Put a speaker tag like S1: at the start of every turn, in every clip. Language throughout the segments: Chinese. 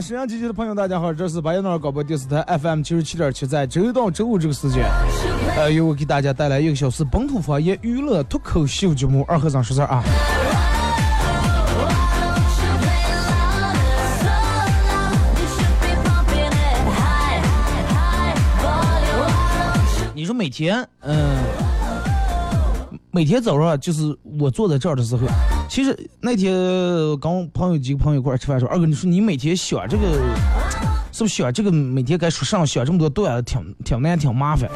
S1: 沈阳机器的朋友，大家好，这是白彦淖尔广播电视台 FM 九十七点七，在周一到周五这个时间，呃，由我给大家带来一个小时本土方言娱乐脱口秀节目《二和尚说事儿》啊。你说每天，嗯、每天早上就是我坐在这儿的时候，其实那天跟我朋友几个朋友一块吃饭说，二哥，你说你每天想这个，是不是想这个每天该说上想这么多段子，挺挺难，挺麻烦。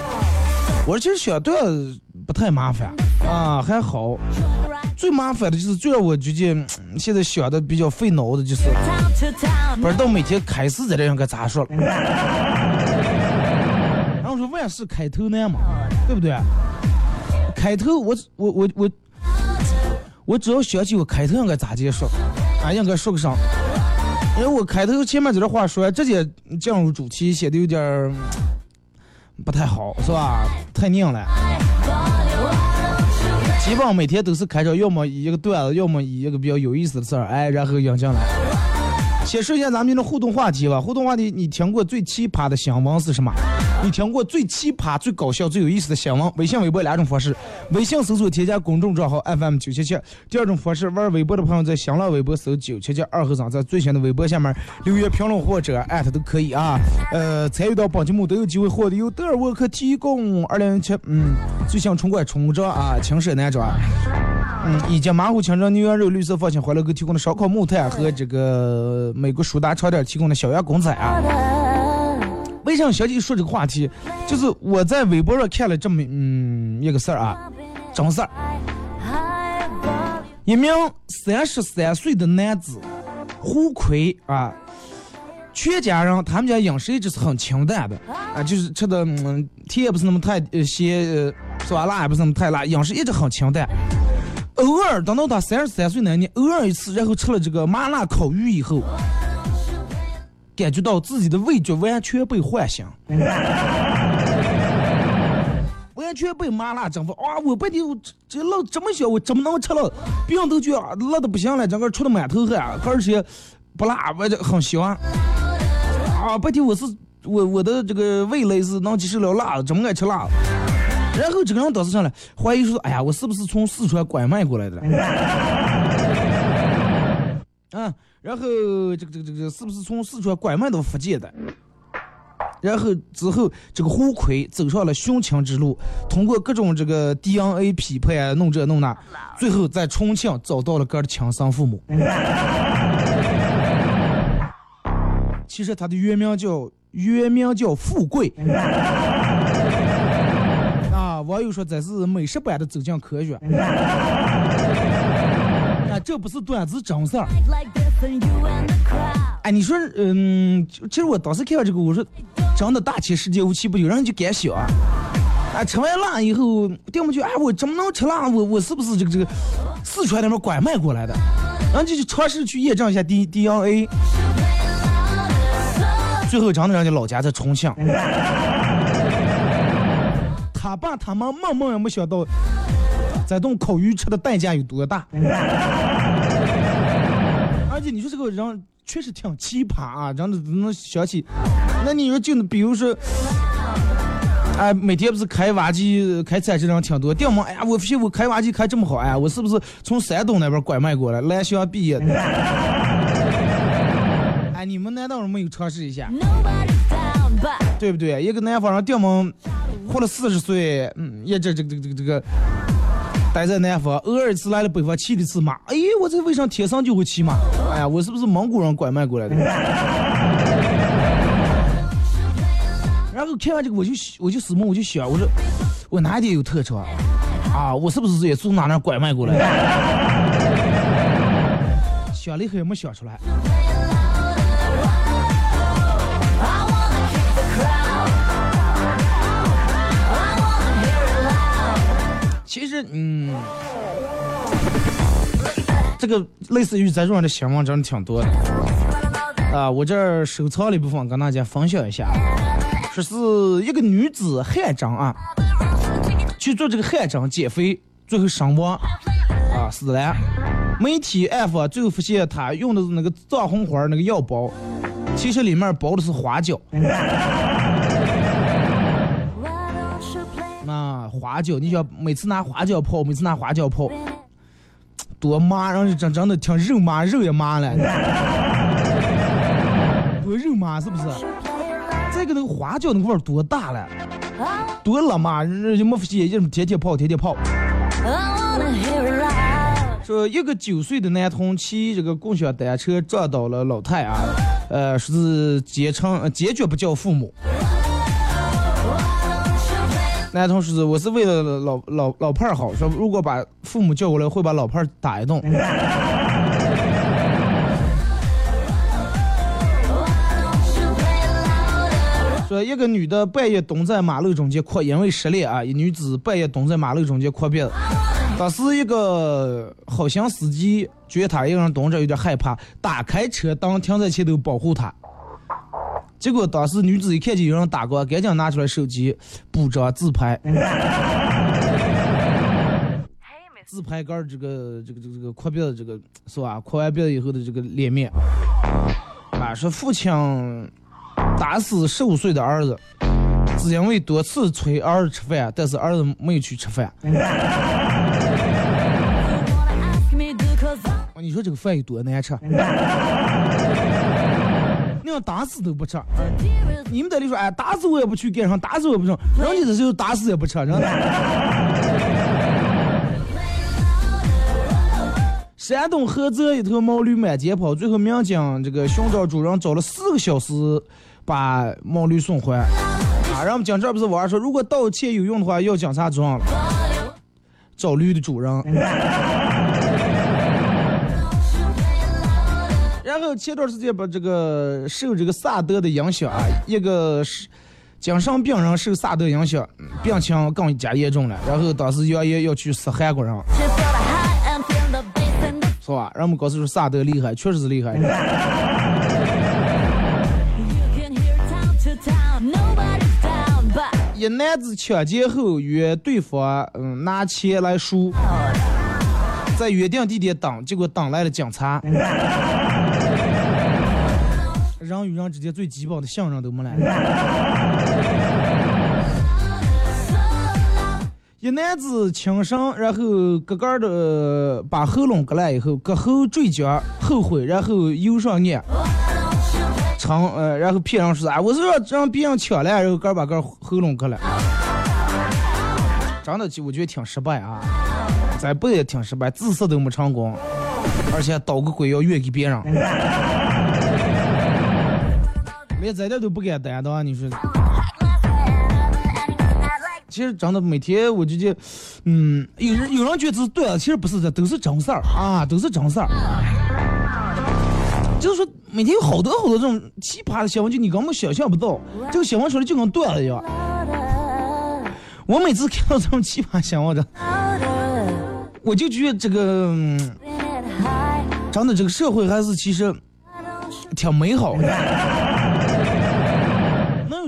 S1: 我说其实想段子不太麻烦啊，还好。最麻烦的就是最让我觉得现在想的比较费脑的，就是不知道每天开始在这样该咋说了。然后说万事开头难嘛，对不对？开头我我我我我只要想起我开头应该咋结束，啊，应该说个啥？因为我开头前面这段话说，直接进入主题，显得有点儿不太好，是吧？太拧了。基本上每天都是开场，要么一个段子，要么一个比较有意思的事儿，哎，然后引进来。先说一下咱们的互动话题吧。互动话题，你听过最奇葩的新闻是什么？你听过最奇葩、最搞笑、最有意思的新闻？微信、微博两种方式。微信搜索添加公众账号 FM 九七七。第二种方式，玩微博的朋友在新浪微博搜九七七二和尚，在最新的微博下面留言评论或者艾特都可以啊。呃，参与到本节目都有机会获得由德尔沃克提供二零一七嗯最新春冠春装啊轻奢男装。嗯，以及马虎清蒸牛羊肉、绿色放心欢乐哥提供的烧烤木炭和这个美国舒达超店提供的小羊公仔啊。为啥小姐说这个话题？就是我在微博上看了这么嗯一个事儿啊，真事儿。一名三十三岁的男子胡奎啊，全家人他们家饮食一直是很清淡的啊，就是吃的嗯甜也不是那么太咸，是吧？辣也不是那么太辣，饮食一直很清淡。偶尔等到他三十三岁那年，偶尔一次，然后吃了这个麻辣烤鱼以后，感觉到自己的味觉完全被唤醒，完全被麻辣征服。哇！我白天我这这辣这么小，我怎么能吃了？别人都觉辣的不行了，整个出的满头汗，而且不辣，我这很喜欢。啊，白天我是我我的这个味蕾是能接受了辣的，这么爱吃辣。然后这个人当时上来怀疑说：“哎呀，我是不是从四川拐卖过来的？”啊，然后这个这个这个是不是从四川拐卖到福建的？然后之后，这个胡奎走上了寻亲之路，通过各种这个 DNA 匹配啊，弄这弄那，最后在重庆找到了哥的亲生父母。其实他的原名叫原名叫富贵。啊，网友说这是美食版的走进科学。啊，这不是段子真事儿。哎，你说，嗯，其实我当时看到这个，我说，真的大千世界无奇不有，人就敢想啊。啊，吃完辣以后，定不住，哎，我怎么能吃辣？我我是不是这个这个四川那边拐卖过来的？然后就去尝试去验证一下 D DNA。最后真的人家老家在重庆。他爸他妈梦梦也没想到，这顿烤鱼吃的代价有多大。而且你说这个人确实挺奇葩啊，真的能想起。那你说就比如说，哎，每天不是开挖机、开餐车人挺多。电门，哎呀，我发现我开挖机开这么好，哎呀，我是不是从山东那边拐卖过来，蓝翔毕业的？哎，你们难道没有尝试一下对不对？一个南方人电门活了四十岁，嗯，也这这个这个这个这个待在南方，偶尔一次来了北方骑了一次马，哎，我这为啥天生就会骑马？哎呀，我是不是蒙古人拐卖过来的？然后看完这个，我就我就思梦，我就想，我说我哪点有特长啊？啊我是不是也从哪那拐卖过来的？想了以后也没想出来。其实，嗯，这个类似于咱这样的新闻真的挺多的啊。我这儿收藏了一部分，跟大家分享一下。说是一个女子汗蒸啊，去做这个汗蒸减肥，最后身亡啊死了。媒体暗访最后发现她用的是那个藏红花那个药包，其实里面包的是花椒。那花椒，你想每次拿花椒泡，每次拿花椒泡，多麻，然后真真的挺肉麻，肉也麻了，多肉麻是不是？这个那个花椒那个味儿多大了，多辣麻，人家没发现，人天天泡，天天泡。说一个九岁的男童骑这个共享单车撞倒了老太啊，呃，说是坚称坚决不叫父母。男同事我是为了老老老伴儿好，说如果把父母叫过来会把老伴儿打一顿。说一个女的半夜蹲在马路中间哭，因为失恋啊，一女子半夜蹲在马路中间哭鼻子。当时一个好心司机觉得她一个人蹲着有点害怕，打开车灯停在前头保护她。结果当时女子一看见有人打过，赶紧拿出来手机补张自拍，自拍杆这个这个这个这个哭鼻子这个是吧？扩完鼻子以后的这个脸面，啊，说父亲打死十五岁的儿子，只因为多次催儿子吃饭，但是儿子没有去吃饭。
S2: 啊
S1: 你说这个饭有多难吃？打死都不吃，你们在里说，哎，打死我也不去干上，打死我也不成，人家这时候打死也不吃，真的。山东菏泽一头毛驴满街跑，最后民警这个寻找主人找了四个小时，把毛驴送回。啊，然后警察不是网上说，如果盗窃有用的话，要警察抓了，找驴的主人。前段时间把这个受这个萨德的影响啊，一个是精神病人受萨德影响，嗯病情更加严重了。然后当时扬言要去杀韩国人是吧？人们告诉说萨德厉害，确实是厉害。一男子抢劫后约对方嗯拿钱来赎，在约定地点等，结果等来了警察。人与人之间最基本的信任都没了。一男子轻生，然后个个的呃把喉咙割烂以后，割喉坠江，后悔，然后游上岸，成呃，然后骗人说啊，我是让让别人抢了，然后个把个喉咙割了。真的，我觉得挺失败啊，咱不也挺失败，自杀都没成功，而且捣个鬼要怨给别人，连咱这都不敢担当，你说？其实真的每天我就觉，嗯，有人有人觉得是对啊，其实不是，这都是真事儿啊，都是真事儿。就是说，每天有好多好多这种奇葩的新闻，就你根本想象不到，这个新闻出来就跟段子一样。我每次看到这种奇葩新闻，这
S2: louder.
S1: 我就觉得这个，嗯
S2: Spin it high.
S1: 真的这个社会还是其实挺美好的。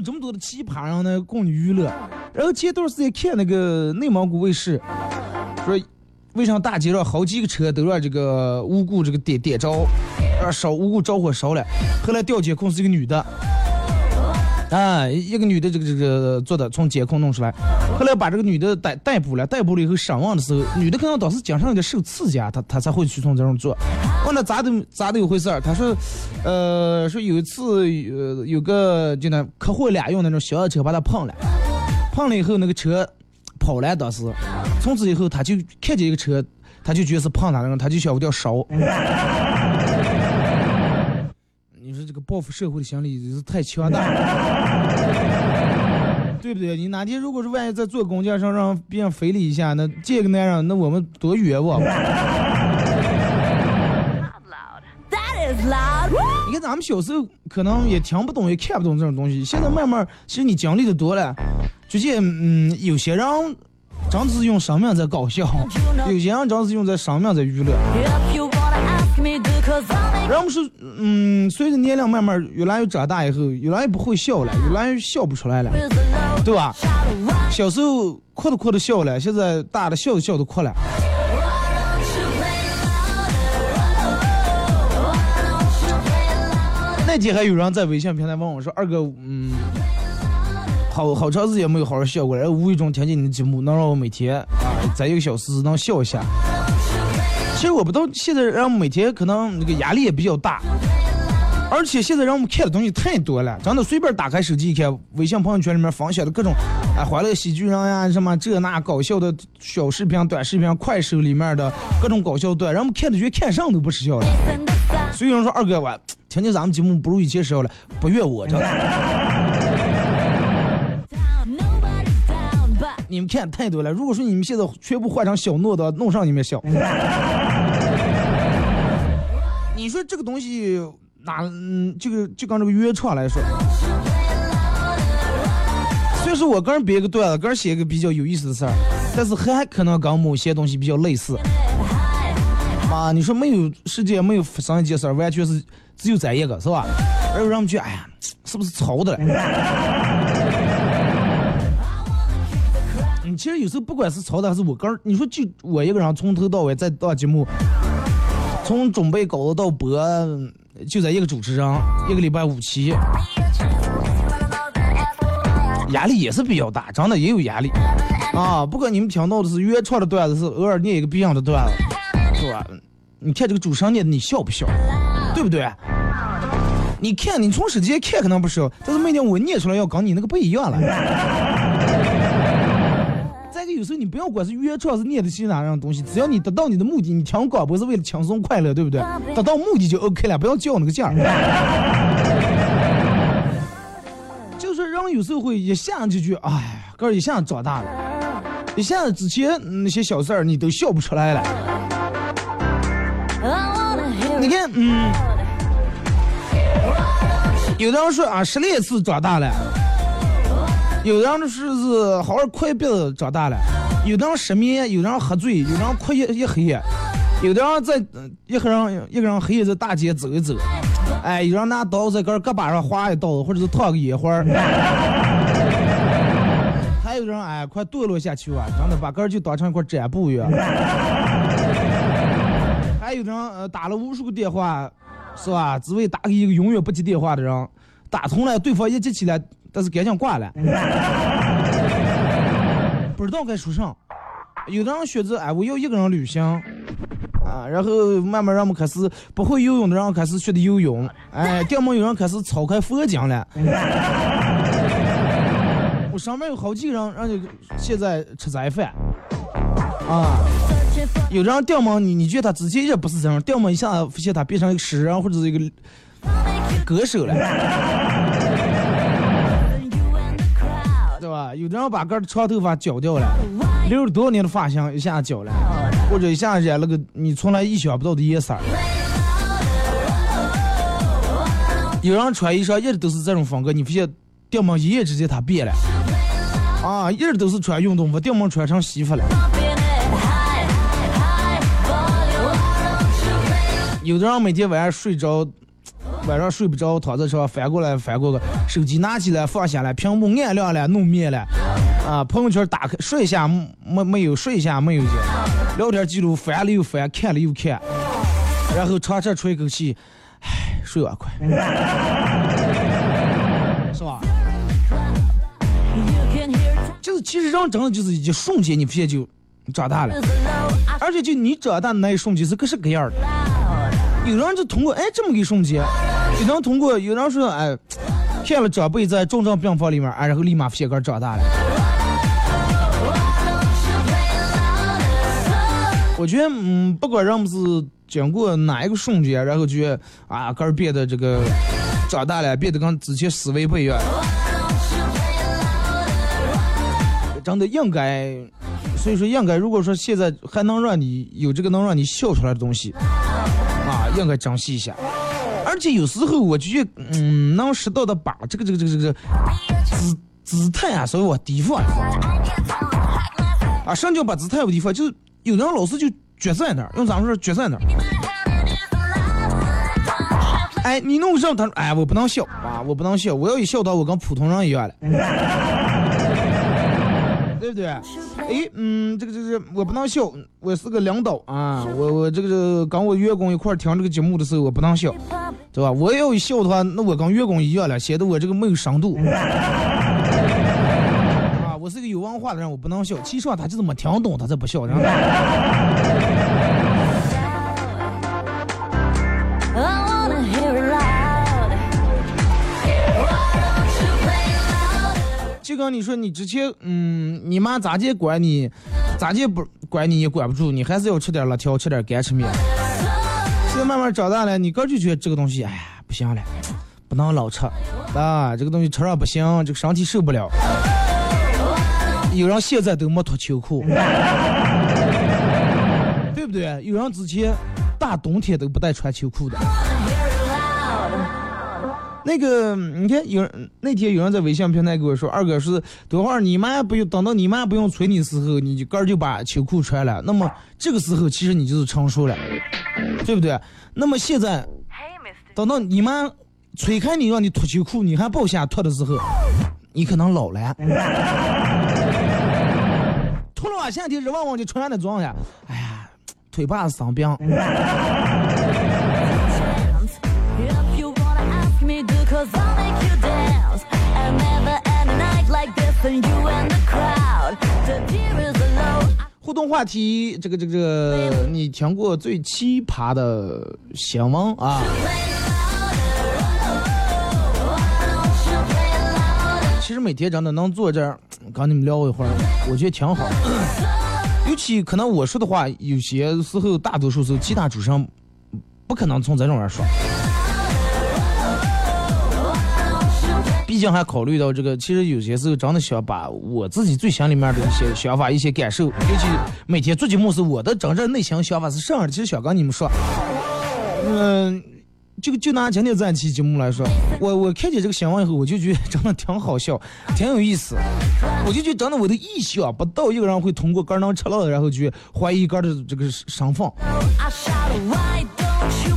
S1: 这么多的奇葩然后呢供你娱乐？然后前段时间看那个内蒙古卫视，说为啥大街上好几个车都让这个无故这个点点着，让烧无故着火烧了，后来调监控是一个女的，啊，一个女的这个这个做的，从监控弄出来，后来把这个女的逮逮捕了，逮捕了以后审问的时候，女的可能当时精神有点受刺激啊，她她才会去从这种做。问了咋的咋的有回事儿？她说，呃，说有一次呃有个就那客户俩用那种小的车把她碰了，碰了以后那个车跑了，当时从此以后她就看见一个车，她就觉得是碰她那种，她就想我要烧。报复社会的心理是太强大了，对不对？你哪天如果是万一在坐公交上让别人非礼一下，那这个男人，那我们多冤枉.你看咱们小时候可能也听不懂，也看不懂这种东西，现在慢慢，其实你经历的多了，逐渐，嗯，有些人真的是用生命在搞笑，有些人真的是用在生命在娱乐。然后我们说，嗯，随着年龄慢慢越来越长大以后，越来越不会笑了，越来越笑不出来了，对吧？小时候哭都哭的笑了，现在大的笑都笑都哭了。那天还有人在微信平台问我说：“二哥，嗯，好好长时间没有好好笑过了，无意中听见你的节目，能让我每天啊在一个小时能笑一下。”其实我不知道，现在让我每天可能那个压力也比较大，而且现在让我们看的东西太多了，真的随便打开手机一看，微信朋友圈里面分享的各种啊欢乐喜剧人呀，什么这那搞笑的小视频、短视频、快手里面的各种搞笑段，让我们看的觉得看上都不是笑了。所以有人说二哥我听听咱们节目不如以前少了，不怨我真的。
S2: down. Nobody's down, but
S1: 你们看太多了。如果说你们现在全部换成小诺的，弄上你们笑。你说这个东西哪嗯，这个就刚这个原创来说，虽然说我个人编个段子，个人写一个比较有意思的事儿，但是还可能跟某些东西比较类似。啊，你说没有世界没有发生一件事儿，完全是只有咱一个，是吧？而有人们觉得，哎呀，是不是抄的了？你 其实有时候不管是抄的还是我个人，你说就我一个人从头到尾再到节目，从准备稿子到播，就在一个主持人，一个礼拜五期，压力也是比较大，真的也有压力啊。不管你们听到的是原创的段子，是偶尔念一个别人的段子，是吧？你看这个主持人念的，你笑不笑？对不对？你看，你从手机看可能不笑，但是每天我念出来要跟你那个不一样了。再一个，有时候你不要管是原创是念的是哪样东西，只要你达到你的目的，你听广播是为了轻松快乐，对不对？达到目的就 OK 了，不要较那个劲儿。就是人有时候会一下就觉得，哎，哥儿一下长大了，一下子之前那些小事儿你都笑不出来了。你看，嗯，有的人说啊，失恋是长大了；有的人说是好好快别长大了；有的人失眠，有的人喝醉，有的人哭一一黑夜，有的人在一个人一个人黑夜在大街走一走，哎，有人拿刀在个胳膊上划一刀，或者是烫个野花。还有人哎，快堕落下去啊！真的把个儿就当成一块展布一样。还有人呃打了无数个电话，是吧？只为打给一个永远不接电话的人，打通了，对方一接起来，但是赶紧挂了，不知道该说啥。有的人选择哎，我要一个人旅行，啊，然后慢慢让我们开始不会游泳的人开始学的游泳，哎，电门有人开始抄开佛经了。我上面有好几个人，让你现在吃斋饭，啊。有的人掉毛，你你觉得他之前也不是这样，掉毛一下发现他变成一个诗人或者是一个歌手了，有的人把个长头发绞掉了，留了多少年的发型一下绞了，或者一下染了个你从来意想不到的颜色儿。有人穿衣裳一直都是这种风格，你发现掉毛一夜之间他变了，啊，一直都是穿运动服，掉毛穿成西服了。有的人每天晚上睡着，晚上睡不着，躺在床上翻过来翻过去，手机拿起来放下来，屏幕暗亮了，弄灭了，啊，朋友圈打开，睡一下没没有，睡一下没有见，聊天记录翻了又翻，看了又看，然后长长出一口气，唉，睡吧快，是吧？就是其实人真的就是一瞬间，你发现就长大了，而且就你长大那一瞬间是各式各样的。有人就通过哎这么个一瞬间，有人通过有人说哎，骗了长辈在重症病房里面，哎然后立马发现个长大了。我觉得嗯，不管人们是经过哪一个瞬间，然后觉得啊个儿变得这个长大了，变得跟之前思维不一样。真的应该，所以说应该，如果说现在还能让你有这个能让你笑出来的东西，应该珍惜一下。而且有时候我就觉得，嗯，能适当的把这个这个这个这个姿姿态啊稍微往低放一放。啊，什么叫把姿态往低放？就是有的人老是就撅在那儿，用咱们说撅在那儿。哎，你弄上他，哎，我不能笑啊，我不能笑，我要一笑到我跟普通人一样了。对不对？哎，嗯，这个这个我不能笑，我是个领导啊，我我这个跟我员工一块听这个节目的时候，我不能笑，对吧？我要一笑的话，那我跟员工一样了，显得我这个没有深度。啊，我是个有文化的人，我不能笑。其实他就是没听懂，他才不笑。就跟你说，你之前，嗯，你妈咋地管你，咋地不管你也管不住，你还是要吃点辣条，吃点干吃面。现在慢慢长大了，你哥就觉得这个东西，哎呀，不行了，不能老吃，啊，这个东西吃上不行，这个身体受不了。有人现在都没脱秋裤，对不对？有人之前大冬天都不带穿秋裤的。那个，你看，有人那天有人在微信平台跟我说，二哥是等会儿你妈不用等到你妈不用催你的时候，你就个就把秋裤穿了。那么这个时候其实你就是成熟了，对不对？那么现在等到你妈催开你让你脱秋裤，你还不想脱的时候，你可能老了。脱了夏天热旺旺就穿那装呀，哎呀，腿把子生病。互动话题，这个这个这个，你听过最奇葩的新闻啊？其实每天真的能坐这儿跟你们聊一会儿，我觉得挺好。尤其可能我说的话，有些时候大多数时候其他主持人不可能从这种人说。毕竟还考虑到这个，其实有些时候真的想把我自己最心里面的一些想法、一些感受，尤其每天做节目时，我的真正内心想法是这样的。其实想跟你们说，嗯，就就拿今天这期节目来说，我我看见这个新闻以后，我就觉得真的挺好笑，挺有意思。我就觉得真的我的意想不到，一个人会通过肝能吃了，然后去怀疑肝的这个身份。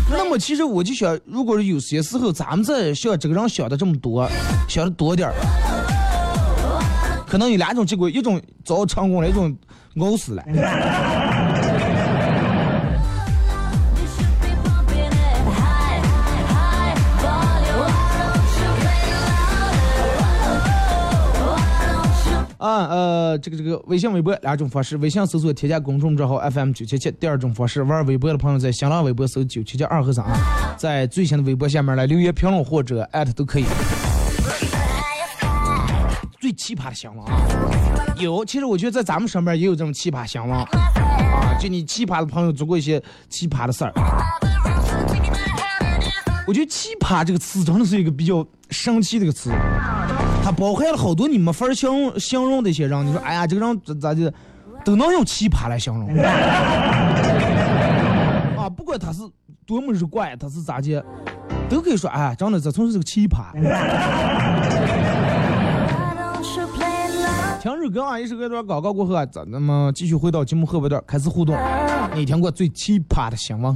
S1: 那么其实我就想，如果是有些时候咱们在像这个人想的这么多，想的多点儿，可能有两种结果：一种早成功了，一种熬死了。啊呃，这个这个微信、微博两种方式。微信搜索添加公众账号 FM 九七七。第二种方式，玩微博的朋友在新浪微博搜九七七二和尚，在最新的微博下面来留言评论或者艾特都可以。最奇葩的想法啊，有，其实我觉得在咱们身边也有这种奇葩想法啊，就你奇葩的朋友做过一些奇葩的事儿。我觉得“奇葩”这个词真的是一个比较神奇的一个词。它包含了好多你没法形容形容的一些人，你说，哎呀，这个人咋咋的，都能用奇葩来形容。啊，不管他是多么是怪，他是咋的，都可以说，哎，真的这从是个奇葩。听日歌啊，一首歌段广告过后啊，咱们继续回到节目后半段开始互动。你听过最奇葩的新闻？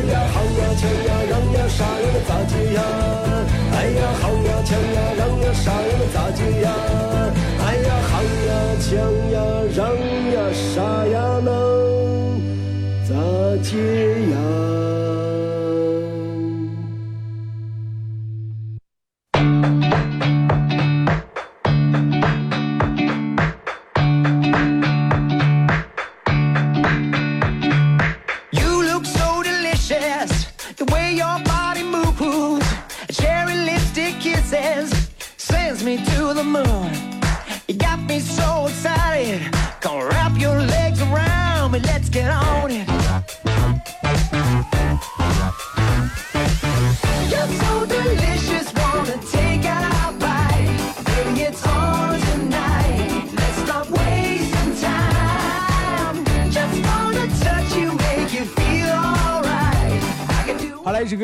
S3: 哎呀好呀枪呀让呀啥呀么咋接呀。哎呀好呀枪呀让呀啥呀么咋接呀。
S4: 哎呀好呀枪呀让呀啥呀
S1: 能咋接呀。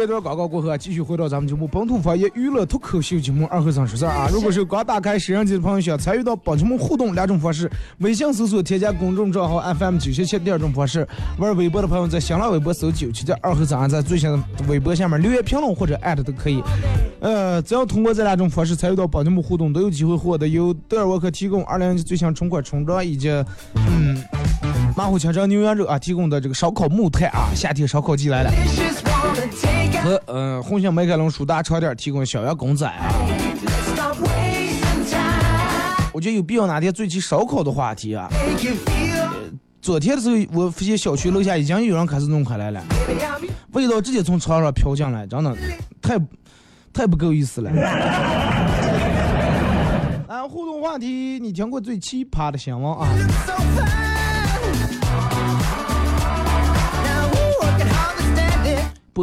S1: 一段广告过后啊，继续回到咱们节目本土方言娱乐脱口秀节目二和尚说事儿啊。如果是刚打开摄像机的朋友，想参与到本节目互动两种方式：微信搜索添加公众账号 FM 九七七；第二种方式，玩微博的朋友在新浪微博搜九七七二和尚，在最新的微博下面留言评论或者艾特都可以。呃，只要通过这两种方式参与到本节目互动，都有机会获得由德尔沃克提供二零一最新春款春装以及嗯马虎清蒸牛羊肉啊提供的这个烧烤木炭啊，夏天烧烤季来了。和呃红星美凯龙舒达超店提供小羊公仔啊，我觉得有必要哪天做一期烧烤的话题啊。昨天的时候，我发现小区楼下已经有人开始弄开来了，味道直接从床上飘进来，真的太太不够意思了。啊，互动话题，你听过最奇葩的新闻啊？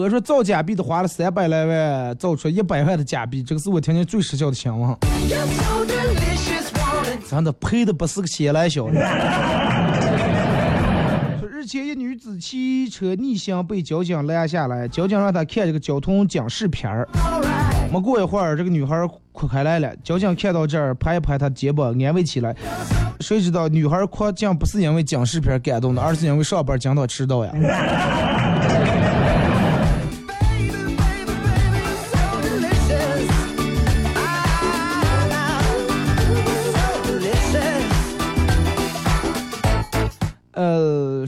S1: 别说造假币的花了三百来万，造出一百万的假币，这个是我听见最时效的新闻。真的赔的不是个钱来小的。说日前，一女子骑车逆行被交警拦下来，交警让她看这个交通警示片儿。没过一会儿，这个女孩哭开来了，交警看到这儿，拍一拍她肩膀，安慰起来。谁知道女孩哭竟不是因为警示片感动的，而是因为上班经常迟到呀。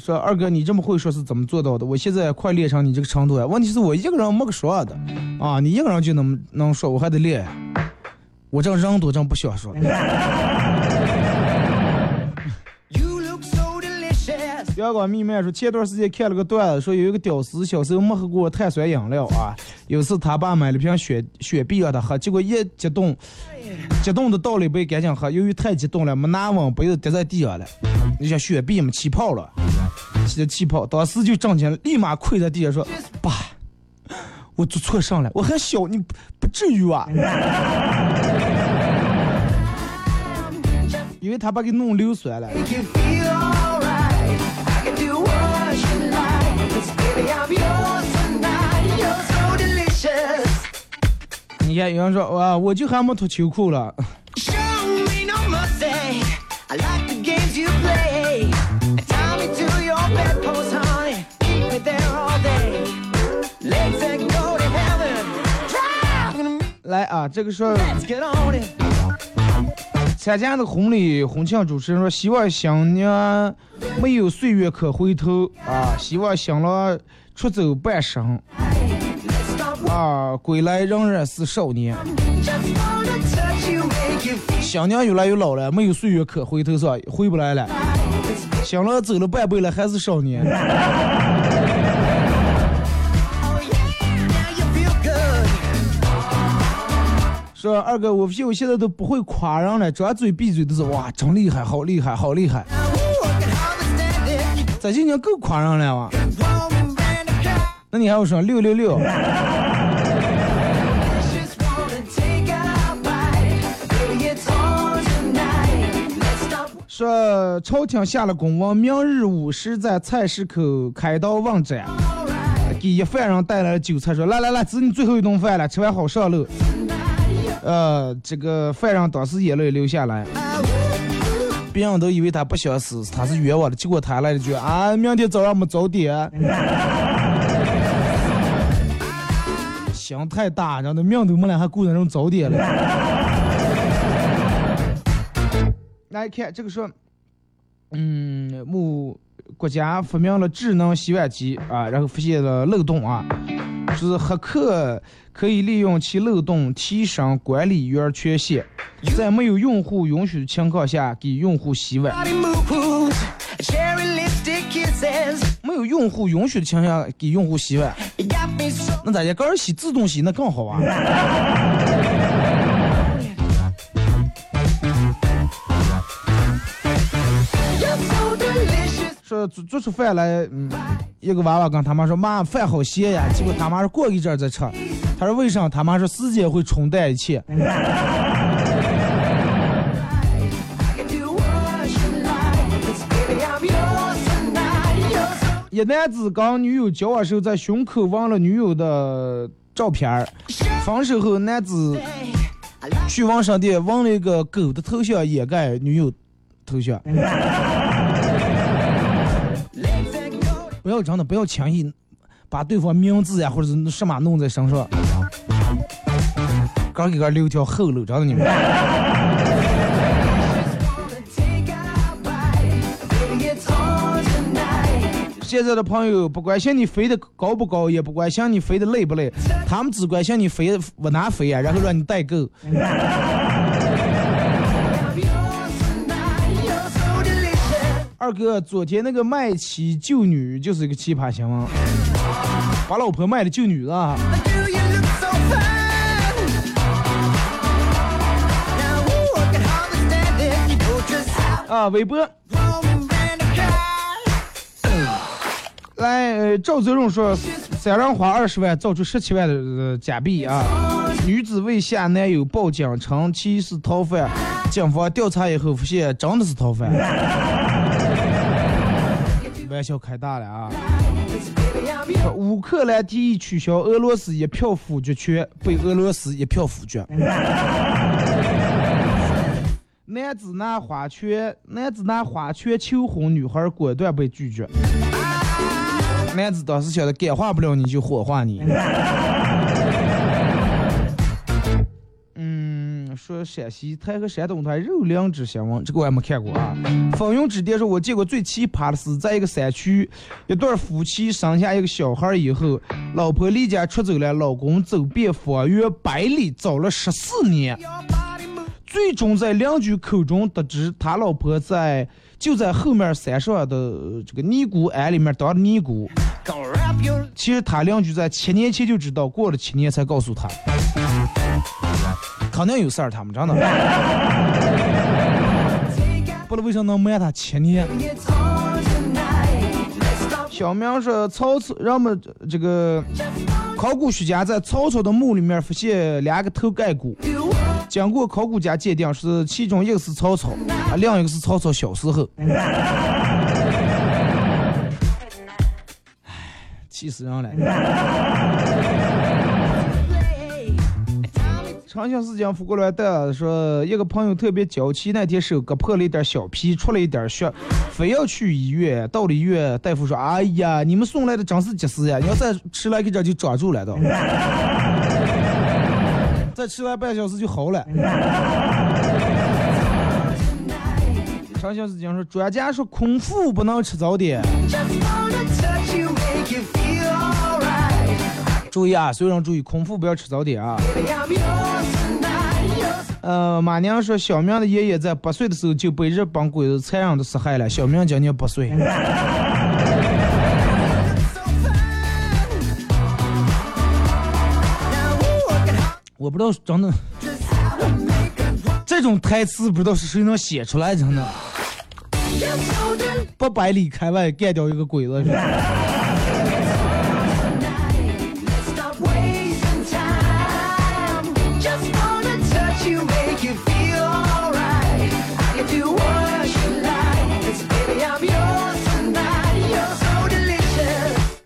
S1: 说二哥，你这么会说是怎么做到的？我现在快练成你这个程度呀。问题是我一个人没个说的啊，你一个人就能能说，我还得练。我这人多，真不想说。阳光密漫说，前段时间看了个段子，说有一个屌丝小时候没喝过碳酸饮料啊，有次他爸买了瓶雪雪碧让他喝，结果一激动，激动的倒了一杯赶紧喝，由于太激动了，没拿稳，杯子跌在地上了。你想雪碧嘛，起泡了，起的气泡，当时就震惊了，立马跪在地下说：“爸，我做错事了，我还小，你不不至于啊。”因为他爸给弄硫酸了。你看，有人说哇，我就还没脱秋裤了。来啊，这个
S4: 是
S1: 参加的婚礼婚庆主持人说，希望新娘没有岁月可回头。啊，希望新了出走半生。啊，归来仍然是少年。小娘越来越老了，没有岁月可回头说，回不来了。行了，走了半辈了，还是少年。说二哥，我屁，我现在都不会夸人了，张嘴闭嘴都是哇，真厉害，好厉害，好厉害。咱今天够夸人了哇？那你还要说六六六？说朝廷下了公文，明日午时在菜市口开刀问斩，给一犯人带来了酒菜，说来来来，这是你最后一顿饭了，吃完好上路。呃，这个犯人当时眼泪流下来，别人都以为他不想死，他是冤枉的，结果他来了句啊，明天早上没早点。心太大，让他命都没了，还顾那种早点了。来看这个说，嗯，某国家发明了智能洗碗机啊，然后发现了漏洞啊，就是黑客可以利用其漏洞提升管理员权限，在没有用户允许的情况下给用户洗碗。没有用户允许的情况下给用户洗碗，那大家个人洗自动洗那更好啊。说做做出饭来，嗯，一个娃娃跟他妈说：“妈，饭好咸呀。”结果他妈说：“过一阵再吃。”他说：“为啥？”他妈说：“时间会冲淡一切。” 一男子跟女友交往时候，在胸口纹了女友的照片儿。分手后，男子去纹身店纹了一个狗的头像掩盖女友头像。不要真的不要轻易把对方名字呀或者是什么弄在身上，刚给个留条后路，真的你们。现在的朋友不关心你飞得高不高，也不关心你飞得累不累，他们只关心你飞往哪飞呀，然后让你代购。二哥，昨天那个卖妻救女就是一个奇葩新闻，把老婆卖了救女
S5: 的。
S1: 啊，微博。来，赵泽润说，三人花二十万造出十七万的假币啊！女子为吓男友报警称其是逃犯，警方调查以后发现真的是逃犯。玩笑开大了啊.乌克兰提议取消俄罗斯一票否决权，被俄罗斯一票否决。男子拿花圈，男子拿花圈求婚，女孩果断被拒绝。男子当时想的，感化不了你就火化你。说陕西台和山东台肉粮之新闻，这个我还没看过啊。风云之巅说，我见过最奇葩的是，在一个山区，一对夫妻生下一个小孩以后，老婆离家出走了，老公走遍方圆百里找了十四年，最终在邻居口中得知，他老婆在就在后面山上的这个尼姑庵里面当尼姑。其实他邻居在七年前就知道，过了七年才告诉他，肯定有事儿，他们真的。不知道为啥能瞒他七年。小明说，曹操人们这个考古学家在曹操的墓里面发现两个头盖骨，经过考古家鉴定，是其中一个是曹操，啊，另一个是曹操小时候。唉，气死人了！长相思江福过来的说，一个朋友特别娇气，那天手割破了一点小皮，出了一点血，非要去医院。到了医院，大夫说：“哎呀，你们送来的真是及时呀！你要再吃来一点就抓住了都，再吃完半小时就好了。”长相思江说，专家说空腹不能吃早点。注意啊，所有人注意，空腹不要吃早点啊。呃，马娘说，小明的爷爷在八岁的时候就被日本鬼子残忍的杀害了。小明今年八岁。我不知道真的这种台词，不知道是谁能写出来，真的
S5: You're so delicious.
S1: 不百里开外干掉一个鬼子是吧。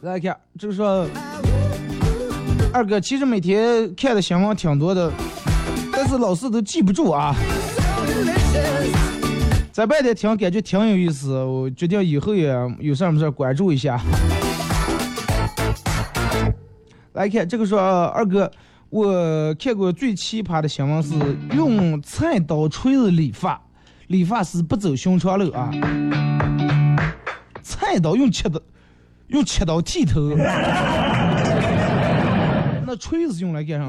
S1: 来看，就是说，二哥其实每天看的新闻挺多的，但是老是都记不住啊。在外地听感觉挺有意思，我决定以后也有事没事关注一下。来看这个说，二哥，我看过最奇葩的新闻是用菜刀锤子理发，理发师不走寻常路啊，菜刀，用切刀，用切刀剃头。那锤子用来干啥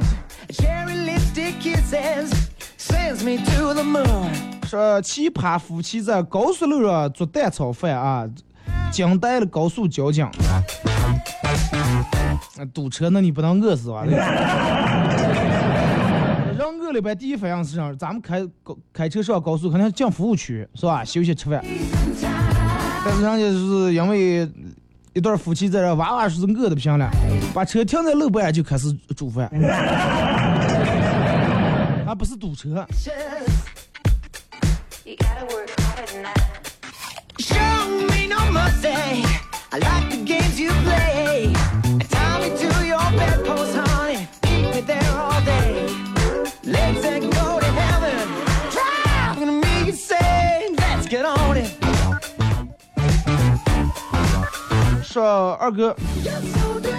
S5: ？Cherry lipstick kisses sends me to the moon.
S1: 说奇葩夫妻在高速路上做蛋炒饭啊，惊呆了高速交警。那堵车，那你不能饿死吧？人饿了呗，第一反应是啥？咱们开高开车上高速，肯定进服务区是吧？休息吃饭。但是人家是因为一对夫妻在这娃娃是饿的不行了，把车停在路边就开始煮饭，啊，不是堵车。
S5: Show me no mercy. I like the games you play.
S1: 说二哥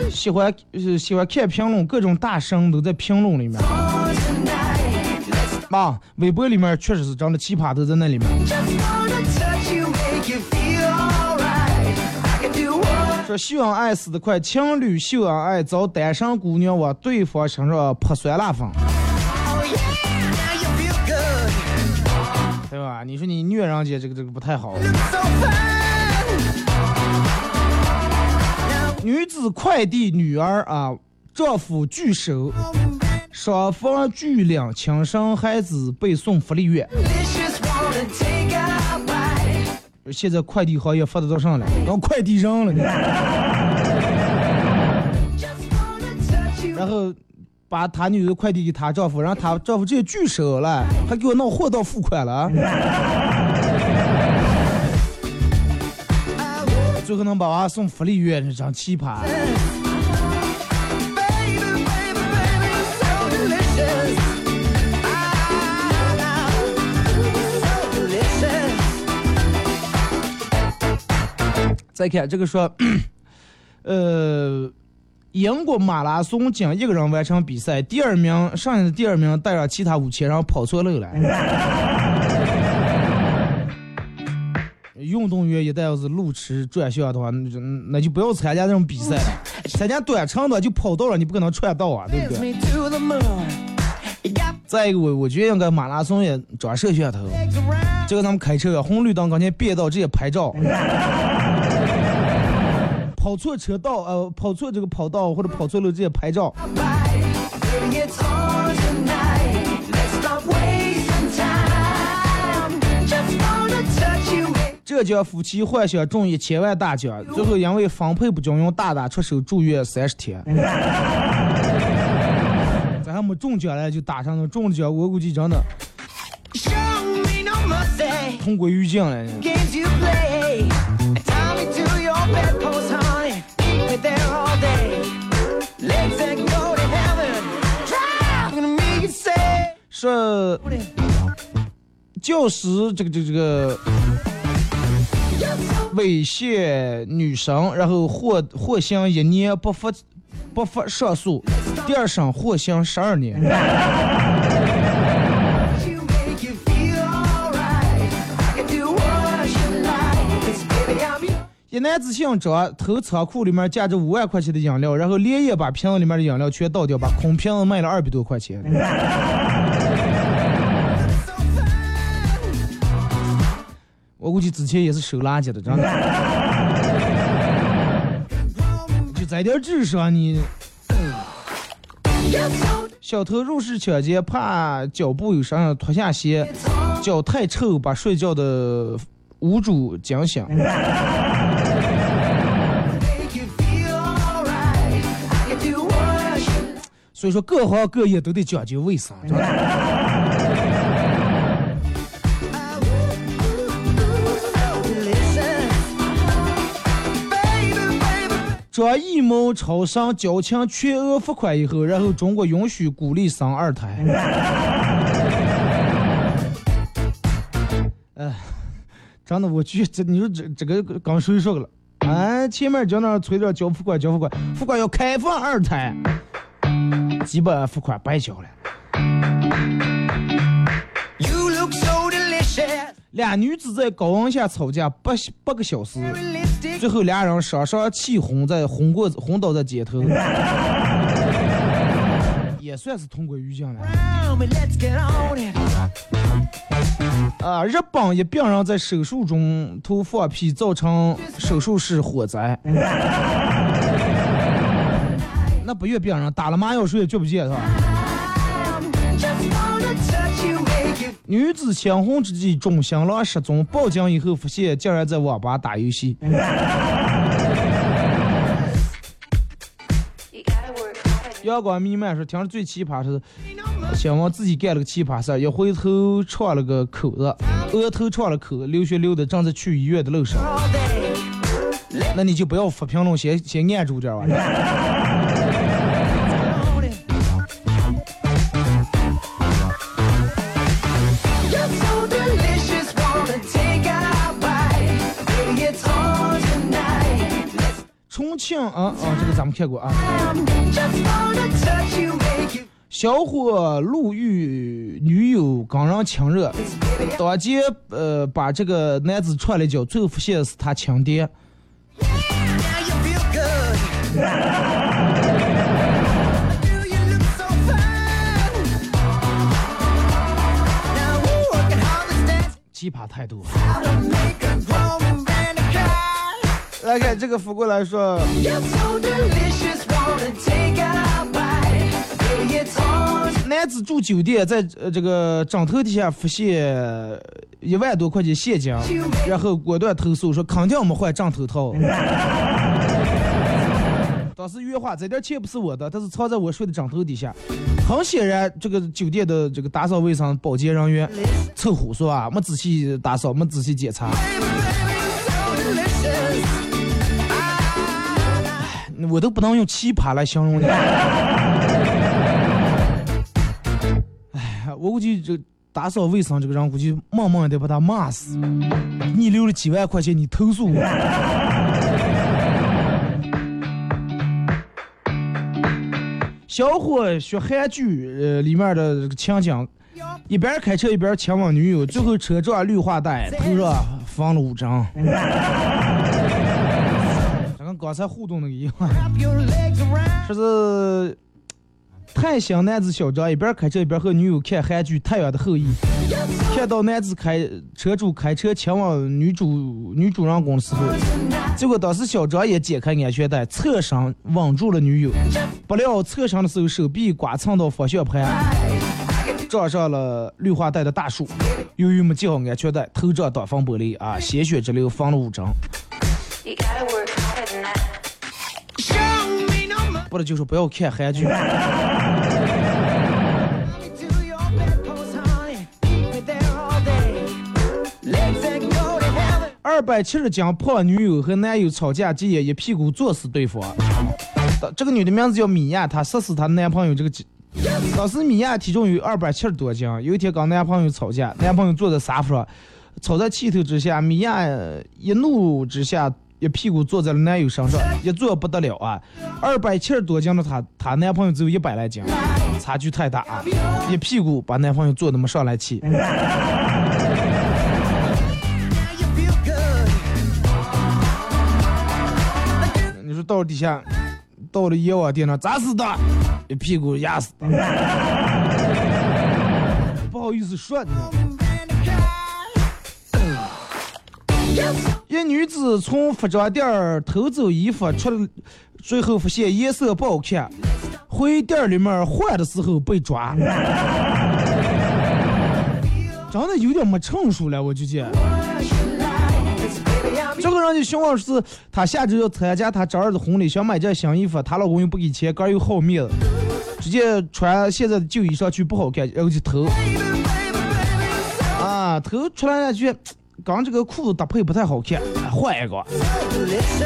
S1: 喜欢呃喜欢看评论，各种大神都在评论里面。妈，微博里面确实是真的奇葩都在那里面。说秀恩爱死得快，情侣秀恩爱遭单身姑娘往对方身上泼酸辣粉，对吧？你说你虐人家这个这个不太好。
S5: So.
S1: 女子快递女儿啊，丈夫拒收，双方拒领亲生孩子被送福利院。现在快递行业发展到上了，当快递人了呢。然后把他女儿快递给她丈夫，然后她丈夫直接拒收了，还给我弄货到付款了最后能把娃送福利院，是真奇葩。再看这个说，呃，英国马拉松仅一个人完成比赛，第二名，剩下的第二名带上其他五千人跑错路了。运动员一旦要是路痴转向的话，那就那就不要参加这种比赛了。参加短程的就跑道了，你不可能串道啊，对不对再一个，我我觉得应该马拉松也装摄像头.这个咱们开车啊，红绿灯刚才变道直接拍照。跑错车道，呃，跑错这个跑道或者跑错路直接拍照。将夫妻幻想中一千万大奖，最后因为分配不均匀，大打出手住院三十天。咱还没中奖呢，就打上了中奖，我估计真的同归于尽了。是教师，这个这个这个猥亵女生，然后获获刑一年不服不服上诉，第二审获刑十二年。一男子姓张，偷仓库里面价值五万块钱的饮料，然后连夜把瓶子里面的饮料全倒掉，把空瓶子卖了二百多块钱。我估计之前也是收垃圾的，真的。就在点智商你。小偷入室抢劫，怕脚步有伤，脱下鞋，脚太臭，把睡觉的屋主惊醒。所以说，各行各业都得讲究卫生。真的张艺谋超生交清全额付款以后，然后中国允许鼓励生二胎。哎，真的，我去，这你说这这个刚谁说了？哎，前面讲那催着交付款，交付款，付款要开放二胎，基本上付款白交了。
S5: So
S1: 俩女子在高温下吵架八八个小时最后俩人双双气昏在昏过昏倒在街头，也算是同归于尽了。啊，日本一病人在手术中途放屁，造成手术室火灾。那不越病人打了麻药谁也救不见是吧？女子新婚之际中新郎失踪，报警以后发现竟然在网吧打游戏。阳光弥漫说，听着最奇葩是，小王自己干了个奇葩事儿，一回头创了个口子，额头创了口，流血流的正在去医院的路上。那你就不要发评论，先先按住点儿吧。庆啊啊，这个咱们看过啊。小伙路遇女友刚人亲热，当街呃把这个男子踹了一脚，最后发现是他亲爹。奇葩太多。来看这个扶过来说.男子住酒店，在呃这个枕头底下发现一万多块钱现金，然后果断投诉说肯定没换枕头套。当时原话，这点钱不是我的，它是藏在我睡的枕头底下。很显然，这个酒店的这个打扫卫生保洁人员凑合说啊？没仔细打扫，没仔细检查，我都不能用奇葩来形容你。哎，我估计这打扫卫生这个人，估计默默的把他骂死。你留了几万块钱，你投诉我。小伙学韩剧，呃，里面的这个情景，一边开车一边亲吻女友，最后车撞绿化带，头上缝了五针。刚才互动那个一样。说是泰兴男子小张一边开车一边和女友看韩剧《太阳的后裔》，看到男子开车主开车前往女主女主人公的时候，结果当时小张也解开安全带，侧身稳住了女友，不料侧身的时候手臂刮蹭到方向盘，撞上了绿化带的大树，由于没系好安全带，头撞挡风玻璃啊，鲜血直流，缝了五针。
S6: You gotta work
S1: 不是，就是不要看韩剧。二百七十斤胖女友和男友吵架，竟也一屁股坐死对方。这个女的名字叫米娅，她杀死她男朋友这个。当时米娅体重有二百七十多斤，有一天跟男朋友吵架，男朋友坐在沙发上，吵在气头之下，米娅一怒之下一屁股坐在了男友身上，一坐不得了啊！二百七十多斤的她，她男朋友只有一百来斤，差距太大啊！一屁股把男朋友坐那么上来气。你说到底下，到了阎王殿那咋死的？一屁股压死的。不好意思说你。一女子从服装店儿偷走衣服出来，最后发现颜色不好看，回店儿里面换的时候被抓。真的有点没成熟了，我就觉。这个人就希望是他下周要参加他侄儿子婚礼，想买件新衣服，她老公又不给钱，哥又好面子，直接穿现在的旧衣裳去不好看，然后就偷。啊，偷出来了去，刚这个裤子搭配不太好看，换一个，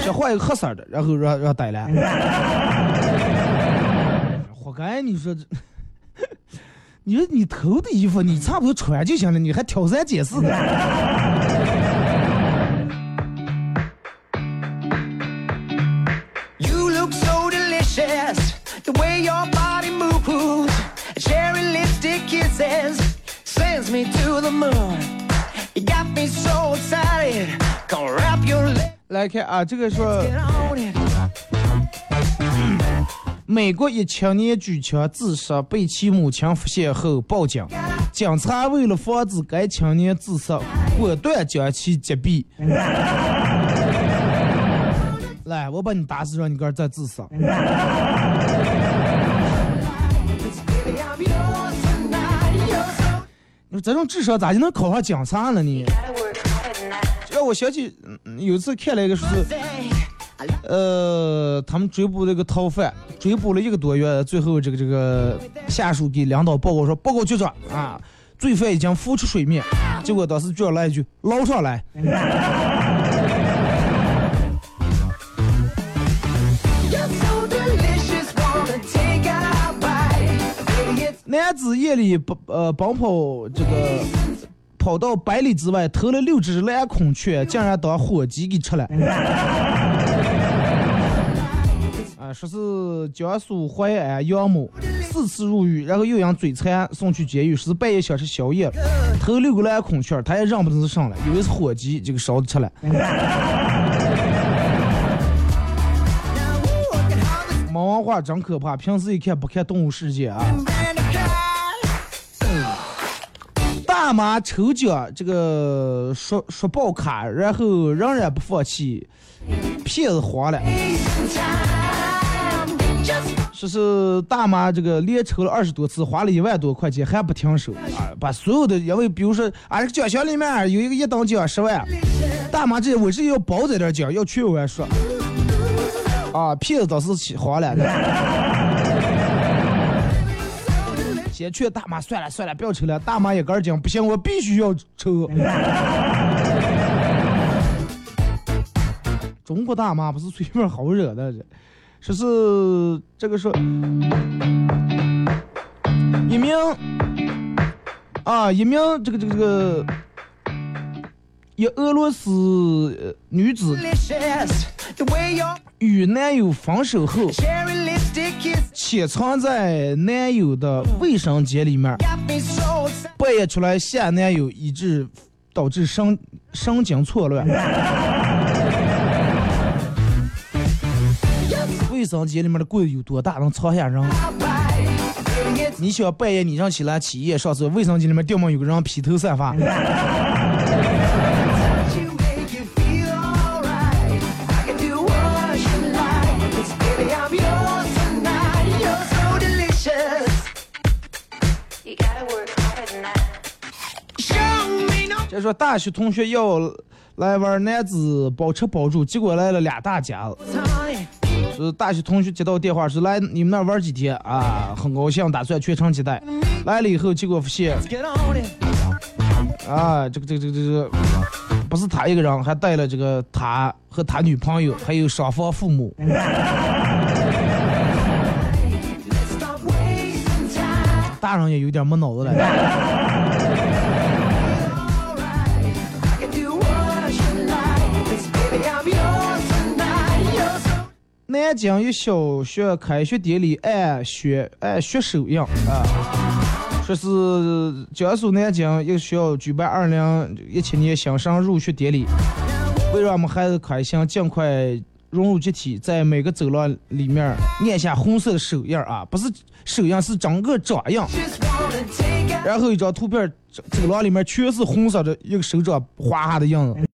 S1: 想换一个黑色的，然后让让逮了。活该你说这。你说你偷的衣服，你差不多穿就行了，你还挑三拣四的。
S5: Me to the moon.
S1: 来来看啊，这个说，美国一青年举枪自杀，被其母亲发现后报警，警察为了防止该青年自杀，果断将其击毙。来，我把你打死，让你哥再自杀。这种智商咋就能考上警察了呢？
S6: 你
S1: 让我想起嗯有一次看了一个说是，呃，他们追捕那个逃犯，追捕了一个多月，最后这个这个下属给领导报告说，报告局长啊，罪犯已经浮出水面。结果当时局长来一句，捞上来。男子夜里奔呃奔跑这个跑到百里之外，偷了六只蓝孔雀，竟然当火鸡给吃了。啊，说是江苏淮安杨某四次入狱，然后又因嘴馋送去监狱，说是半夜想吃宵夜，偷六个蓝孔雀，他也认不得是上了，以为是火鸡，这个烧的吃了。没文化真可怕，平时一看不看动物世界啊。大妈抽奖这个说说爆卡，然后仍然不放弃，骗子黄了。说是大妈这个连抽了二十多次，花了一万多块钱还不停手啊！把所有的，因为比如说啊，这个奖项里面有一个一等奖十万，大妈这我是要包在点奖，要全万说。啊，骗子倒是黄了。先劝大妈算了算了，不要抽了。大妈一根筋，不行，我必须要抽。中国大妈不是随便好惹的，这说是这个说一名啊，一名这个这个这个一俄罗斯呃女子与男友分手后潜藏在男友的卫生间里面.半夜出来吓男友，以致导致神神经错乱。卫生间里面的柜子有多大，能藏下人？你想半夜你让起来起夜上厕所，卫生间里面掉么有个人披头散发，这说大学同学要来玩男子包吃包住，结果来了俩大家子。是大学同学接到电话说来你们那玩几天啊？很高兴，打算全程接待。来了以后，结果发现啊，这个这个这个这个不是他一个人，还带了这个他和他女朋友，还有双方父母。大人也有点没脑子了。南京一小学开学典礼按学按学手印啊，说是江苏南京一个学校举办二零一七年新生入学典礼，为让我们孩子开心，尽快融入集体，在每个走廊里面按下红色的手印啊，不是手印，是整个掌印。然后一张图片，走走廊里面全是红色的一个手掌划下的印子。